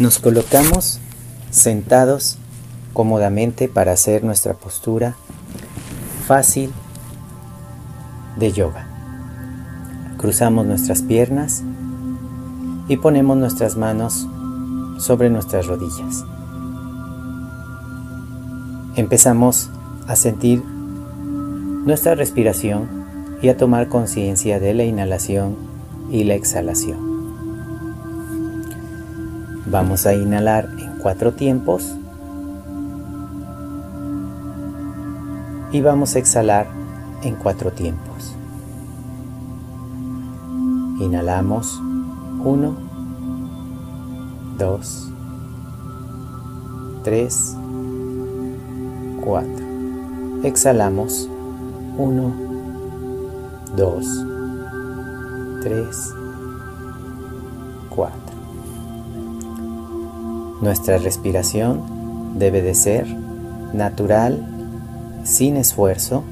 Nos colocamos sentados cómodamente para hacer nuestra postura fácil de yoga. Cruzamos nuestras piernas y ponemos nuestras manos sobre nuestras rodillas. Empezamos a sentir nuestra respiración y a tomar conciencia de la inhalación y la exhalación. Vamos a inhalar en cuatro tiempos. Y vamos a exhalar en cuatro tiempos. Inhalamos. 1, 2, 3, 4. Exhalamos. 1, 2, 3, 4. Nuestra respiración debe de ser natural, sin esfuerzo,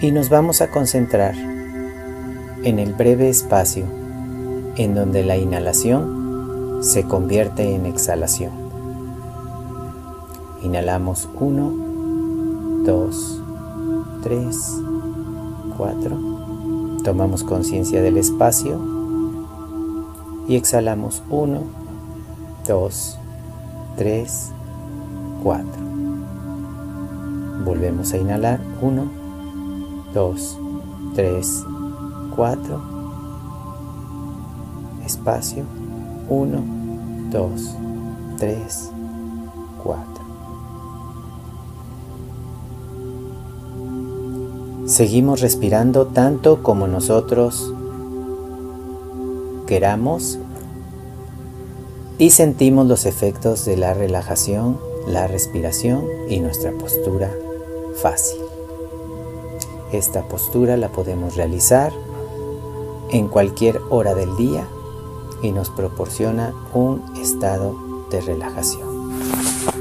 y nos vamos a concentrar en el breve espacio en donde la inhalación se convierte en exhalación. Inhalamos 1, 2, 3, 4. Tomamos conciencia del espacio y exhalamos 1, 2, 3, 4. Volvemos a inhalar 1, 2, 3, 4. Espacio 1, 2, 3, 4. Seguimos respirando tanto como nosotros queramos y sentimos los efectos de la relajación, la respiración y nuestra postura fácil. Esta postura la podemos realizar en cualquier hora del día y nos proporciona un estado de relajación.